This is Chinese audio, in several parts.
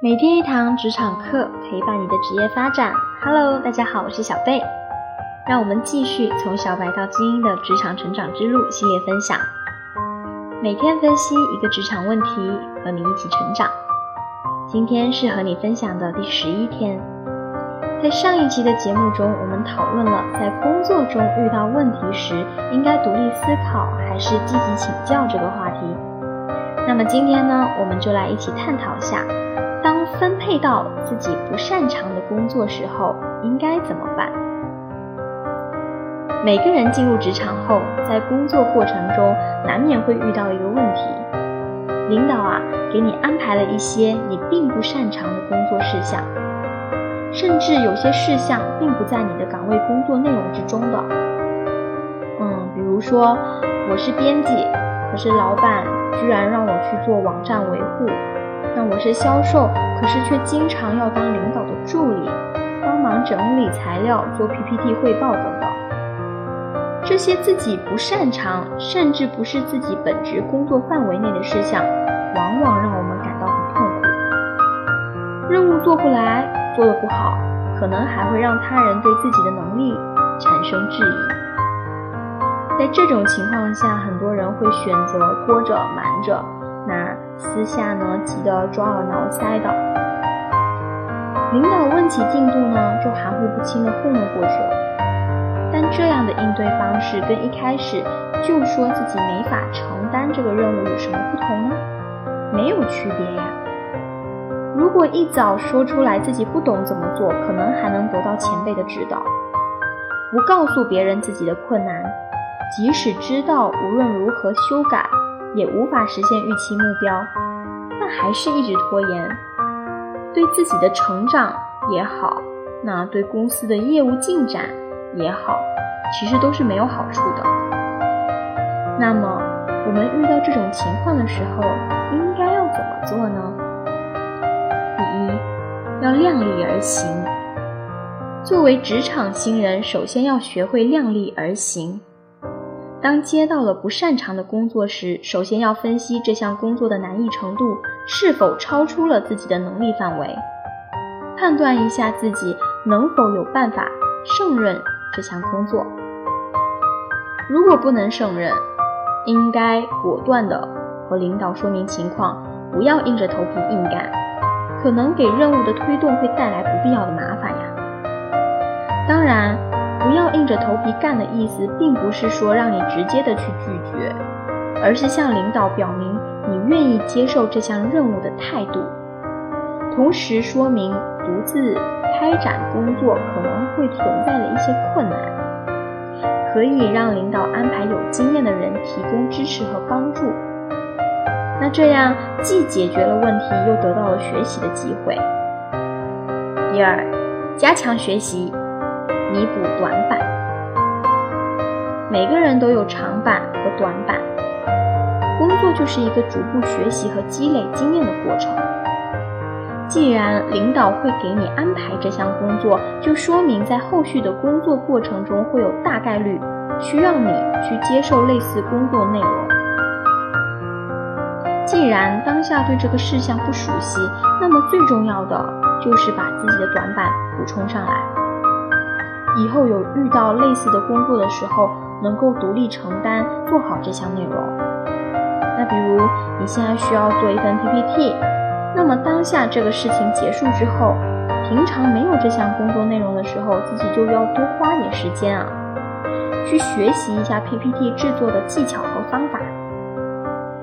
每天一堂职场课，陪伴你的职业发展。Hello，大家好，我是小贝。让我们继续从小白到精英的职场成长之路系列分享。每天分析一个职场问题，和你一起成长。今天是和你分享的第十一天。在上一集的节目中，我们讨论了在工作中遇到问题时，应该独立思考还是积极请教这个话题。那么今天呢，我们就来一起探讨下。分配到自己不擅长的工作时候，应该怎么办？每个人进入职场后，在工作过程中难免会遇到一个问题：领导啊，给你安排了一些你并不擅长的工作事项，甚至有些事项并不在你的岗位工作内容之中的。嗯，比如说我是编辑，可是老板居然让我去做网站维护。我是销售，可是却经常要当领导的助理，帮忙整理材料、做 PPT 汇报等等。这些自己不擅长，甚至不是自己本职工作范围内的事项，往往让我们感到很痛苦。任务做不来，做得不好，可能还会让他人对自己的能力产生质疑。在这种情况下，很多人会选择拖着、瞒着。私下呢，急得抓耳挠腮的，领导问起进度呢，就含糊不清的糊弄过去了。但这样的应对方式跟一开始就说自己没法承担这个任务有什么不同呢？没有区别呀。如果一早说出来自己不懂怎么做，可能还能得到前辈的指导。不告诉别人自己的困难，即使知道无论如何修改。也无法实现预期目标，但还是一直拖延，对自己的成长也好，那对公司的业务进展也好，其实都是没有好处的。那么，我们遇到这种情况的时候，应该要怎么做呢？第一，要量力而行。作为职场新人，首先要学会量力而行。当接到了不擅长的工作时，首先要分析这项工作的难易程度是否超出了自己的能力范围，判断一下自己能否有办法胜任这项工作。如果不能胜任，应该果断地和领导说明情况，不要硬着头皮硬干，可能给任务的推动会带来不必要的麻烦呀。当然。不要硬着头皮干的意思，并不是说让你直接的去拒绝，而是向领导表明你愿意接受这项任务的态度，同时说明独自开展工作可能会存在的一些困难，可以让领导安排有经验的人提供支持和帮助。那这样既解决了问题，又得到了学习的机会。第二，加强学习。弥补短板，每个人都有长板和短板。工作就是一个逐步学习和积累经验的过程。既然领导会给你安排这项工作，就说明在后续的工作过程中会有大概率需要你去接受类似工作内容。既然当下对这个事项不熟悉，那么最重要的就是把自己的短板补充上来。以后有遇到类似的工作的时候，能够独立承担，做好这项内容。那比如你现在需要做一份 PPT，那么当下这个事情结束之后，平常没有这项工作内容的时候，自己就要多花点时间啊，去学习一下 PPT 制作的技巧和方法。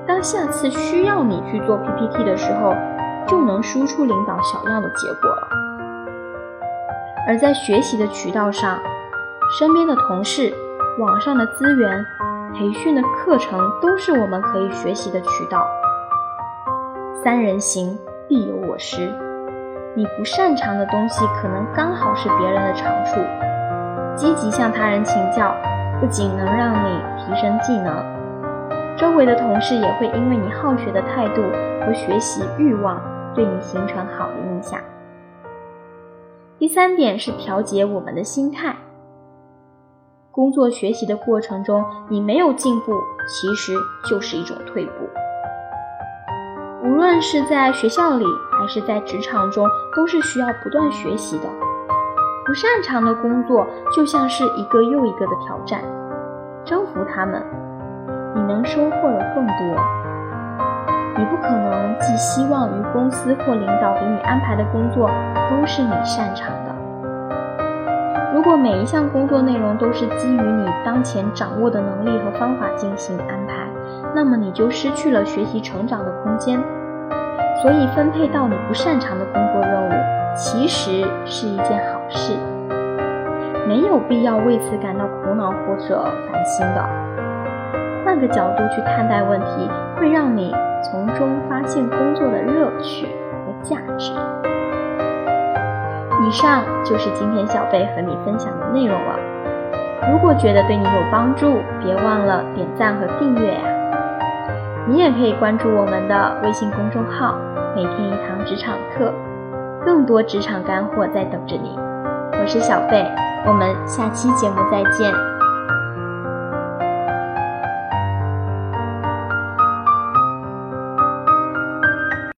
当下次需要你去做 PPT 的时候，就能输出领导想要的结果了。而在学习的渠道上，身边的同事、网上的资源、培训的课程，都是我们可以学习的渠道。三人行，必有我师。你不擅长的东西，可能刚好是别人的长处。积极向他人请教，不仅能让你提升技能，周围的同事也会因为你好学的态度和学习欲望，对你形成好的印象。第三点是调节我们的心态。工作学习的过程中，你没有进步，其实就是一种退步。无论是在学校里还是在职场中，都是需要不断学习的。不擅长的工作就像是一个又一个的挑战，征服他们，你能收获的更多。你不可能寄希望于公司或领导给你安排的工作都是你擅长的。如果每一项工作内容都是基于你当前掌握的能力和方法进行安排，那么你就失去了学习成长的空间。所以，分配到你不擅长的工作任务，其实是一件好事，没有必要为此感到苦恼或者烦心的。换个角度去看待问题，会让你从中发现工作的乐趣和价值。以上就是今天小贝和你分享的内容了。如果觉得对你有帮助，别忘了点赞和订阅呀。你也可以关注我们的微信公众号“每天一堂职场课”，更多职场干货在等着你。我是小贝，我们下期节目再见。